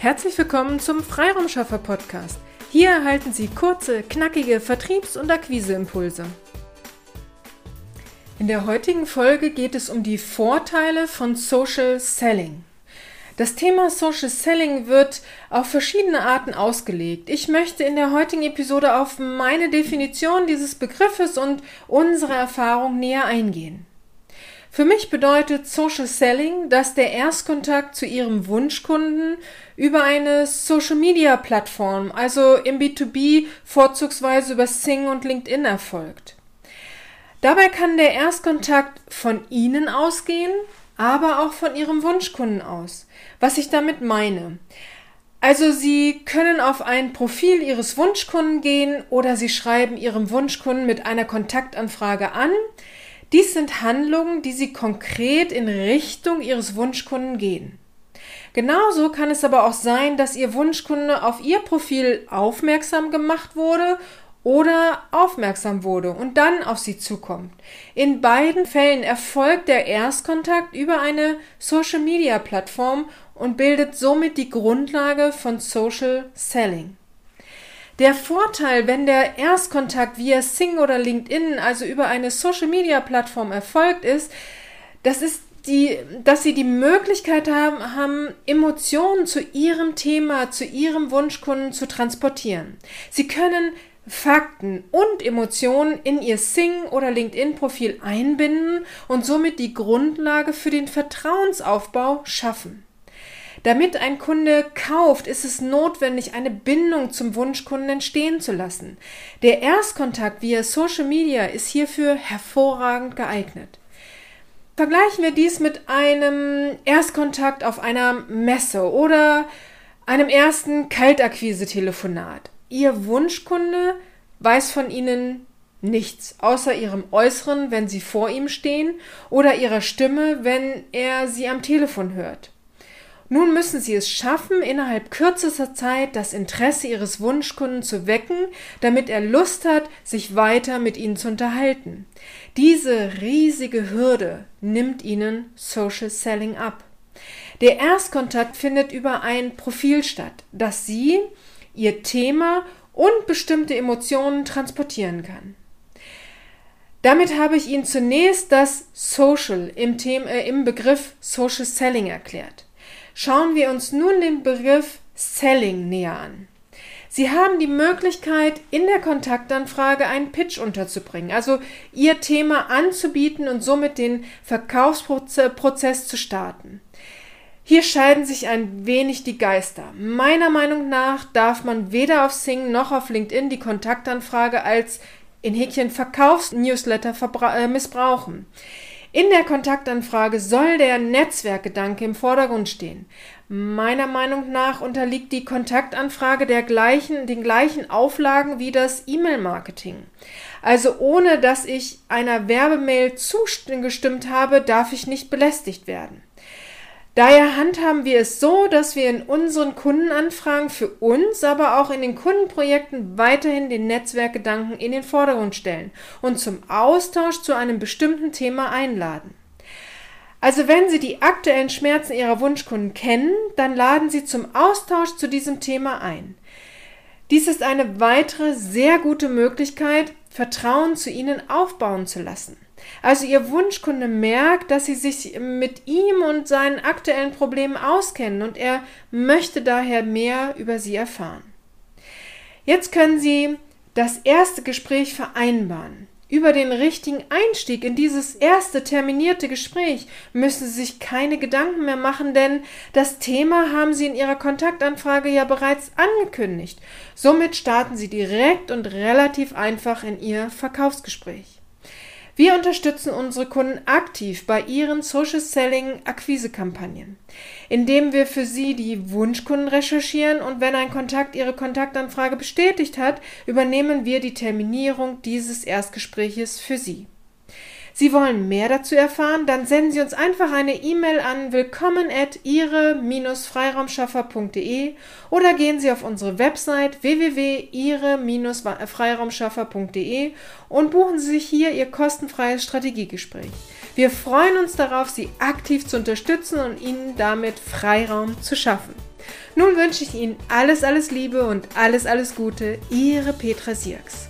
Herzlich willkommen zum Freiraumschaffer Podcast. Hier erhalten Sie kurze, knackige Vertriebs- und Akquiseimpulse. In der heutigen Folge geht es um die Vorteile von Social Selling. Das Thema Social Selling wird auf verschiedene Arten ausgelegt. Ich möchte in der heutigen Episode auf meine Definition dieses Begriffes und unsere Erfahrung näher eingehen. Für mich bedeutet Social Selling, dass der Erstkontakt zu Ihrem Wunschkunden über eine Social Media Plattform, also im B2B vorzugsweise über Sing und LinkedIn erfolgt. Dabei kann der Erstkontakt von Ihnen ausgehen, aber auch von Ihrem Wunschkunden aus. Was ich damit meine. Also Sie können auf ein Profil Ihres Wunschkunden gehen oder Sie schreiben Ihrem Wunschkunden mit einer Kontaktanfrage an, dies sind Handlungen, die Sie konkret in Richtung Ihres Wunschkunden gehen. Genauso kann es aber auch sein, dass Ihr Wunschkunde auf Ihr Profil aufmerksam gemacht wurde oder aufmerksam wurde und dann auf Sie zukommt. In beiden Fällen erfolgt der Erstkontakt über eine Social-Media-Plattform und bildet somit die Grundlage von Social Selling. Der Vorteil, wenn der Erstkontakt via Sing oder LinkedIn, also über eine Social Media Plattform erfolgt ist, das ist die, dass sie die Möglichkeit haben, haben, Emotionen zu ihrem Thema, zu ihrem Wunschkunden zu transportieren. Sie können Fakten und Emotionen in ihr Sing- oder LinkedIn-Profil einbinden und somit die Grundlage für den Vertrauensaufbau schaffen. Damit ein Kunde kauft, ist es notwendig, eine Bindung zum Wunschkunden entstehen zu lassen. Der Erstkontakt via Social Media ist hierfür hervorragend geeignet. Vergleichen wir dies mit einem Erstkontakt auf einer Messe oder einem ersten Kaltakquise-Telefonat. Ihr Wunschkunde weiß von Ihnen nichts, außer Ihrem Äußeren, wenn Sie vor ihm stehen, oder Ihrer Stimme, wenn er Sie am Telefon hört. Nun müssen Sie es schaffen, innerhalb kürzester Zeit das Interesse Ihres Wunschkunden zu wecken, damit er Lust hat, sich weiter mit Ihnen zu unterhalten. Diese riesige Hürde nimmt Ihnen Social Selling ab. Der Erstkontakt findet über ein Profil statt, das Sie, Ihr Thema und bestimmte Emotionen transportieren kann. Damit habe ich Ihnen zunächst das Social im, Thema, äh, im Begriff Social Selling erklärt. Schauen wir uns nun den Begriff Selling näher an. Sie haben die Möglichkeit, in der Kontaktanfrage einen Pitch unterzubringen, also Ihr Thema anzubieten und somit den Verkaufsprozess zu starten. Hier scheiden sich ein wenig die Geister. Meiner Meinung nach darf man weder auf Sing noch auf LinkedIn die Kontaktanfrage als in Häkchen Verkaufsnewsletter äh, missbrauchen. In der Kontaktanfrage soll der Netzwerkgedanke im Vordergrund stehen. Meiner Meinung nach unterliegt die Kontaktanfrage gleichen, den gleichen Auflagen wie das E-Mail-Marketing. Also ohne dass ich einer Werbemail zugestimmt habe, darf ich nicht belästigt werden. Daher handhaben wir es so, dass wir in unseren Kundenanfragen für uns, aber auch in den Kundenprojekten weiterhin den Netzwerkgedanken in den Vordergrund stellen und zum Austausch zu einem bestimmten Thema einladen. Also wenn Sie die aktuellen Schmerzen Ihrer Wunschkunden kennen, dann laden Sie zum Austausch zu diesem Thema ein. Dies ist eine weitere sehr gute Möglichkeit, Vertrauen zu Ihnen aufbauen zu lassen. Also Ihr Wunschkunde merkt, dass Sie sich mit ihm und seinen aktuellen Problemen auskennen und er möchte daher mehr über Sie erfahren. Jetzt können Sie das erste Gespräch vereinbaren. Über den richtigen Einstieg in dieses erste terminierte Gespräch müssen Sie sich keine Gedanken mehr machen, denn das Thema haben Sie in Ihrer Kontaktanfrage ja bereits angekündigt. Somit starten Sie direkt und relativ einfach in Ihr Verkaufsgespräch. Wir unterstützen unsere Kunden aktiv bei ihren Social Selling Akquise-Kampagnen, indem wir für sie die Wunschkunden recherchieren und wenn ein Kontakt ihre Kontaktanfrage bestätigt hat, übernehmen wir die Terminierung dieses Erstgespräches für sie. Sie wollen mehr dazu erfahren? Dann senden Sie uns einfach eine E-Mail an willkommen at ihre-freiraumschaffer.de oder gehen Sie auf unsere Website www.ihre-freiraumschaffer.de und buchen Sie sich hier Ihr kostenfreies Strategiegespräch. Wir freuen uns darauf, Sie aktiv zu unterstützen und Ihnen damit Freiraum zu schaffen. Nun wünsche ich Ihnen alles, alles Liebe und alles, alles Gute. Ihre Petra Sierks.